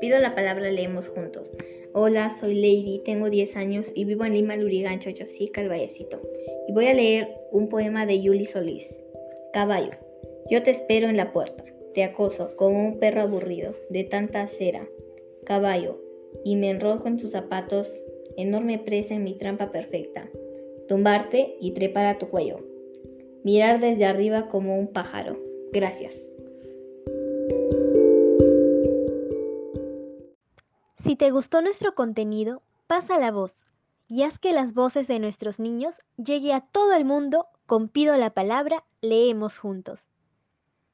Pido la palabra, leemos juntos. Hola, soy Lady, tengo 10 años y vivo en Lima, Lurigancho, Chosica, el Vallecito. Y voy a leer un poema de Yuli Solís. Caballo, yo te espero en la puerta, te acoso como un perro aburrido de tanta cera. Caballo, y me enrosco en tus zapatos, enorme presa en mi trampa perfecta. Tumbarte y trepar a tu cuello. Mirar desde arriba como un pájaro. Gracias. Si te gustó nuestro contenido, pasa la voz y haz que las voces de nuestros niños llegue a todo el mundo con Pido la Palabra, leemos juntos.